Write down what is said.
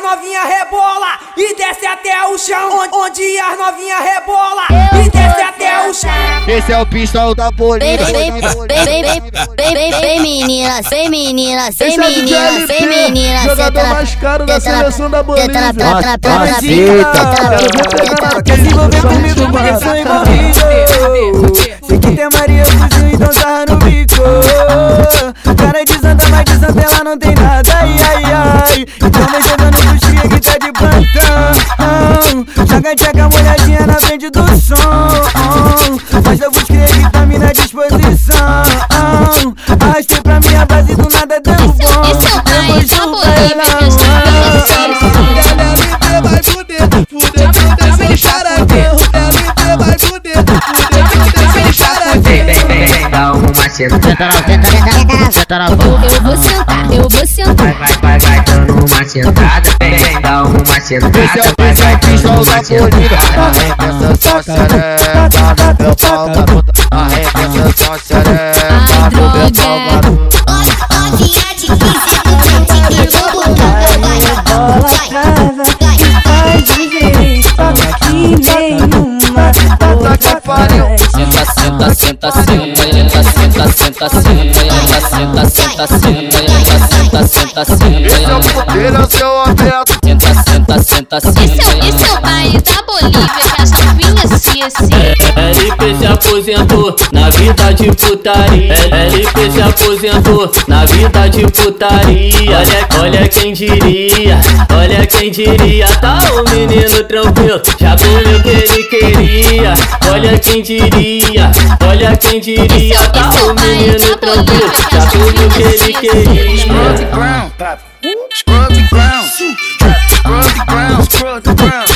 as novinha rebola e desce até o chão. Onde, onde as novinha rebola e desce até o chão. Esse é o pistão da polícia. Vem, vem, vem, vem, vem, vem, meninas, vem, meninas, vem, é meninas, vem, meninas. jogador mais caro da seleção da Bolívia. Quer se envolver comigo porque sou envolvido Sei que tem Maria fugiu, então sarra no bico Cara de santa, mas de santa ela não tem nada, ai, ai, ai Então vem jogando tá chão. com a molhadinha na frente do som. Mas eu vou escrever tá na disposição. Arrastei pra minha base do nada deu bom. Eu vou o ela. Vai fuder, fuder, fuder, sem chorar aqui. Vai fuder, fuder, fuder, sem chorar aqui. Dá uma chegada tá na volta. Eu vou sentar, eu vou sentar. Vai, vai, vai, dando uma sentada. Vem, vem, dá uma sentada. Vai, vai, pistão da bonita. Arrebenta só xereca no meu pau garoto. Arrebenta só xereca no meu pau garoto. Olha, olha a de 15 Senta, senta, senta, senta, senta, senta, senta, senta senta, senta, senta, senta, senta, senta, senta, Esse é o é seu aberto. senta, senta, senta, é, senta. esse é o baile da Bolívia que as novinhas se assim. LP se aposentou na vida de putaria. LP se aposentou na vida de putaria. Olha, olha quem diria, olha quem diria. Tá o menino tranquilo, já comeu que queria. Olha quem diria, olha quem diria. Tá o menino tranquilo, já comeu o que ele queria. ground, scrub the ground, scrub the ground, scrub the ground, scrub the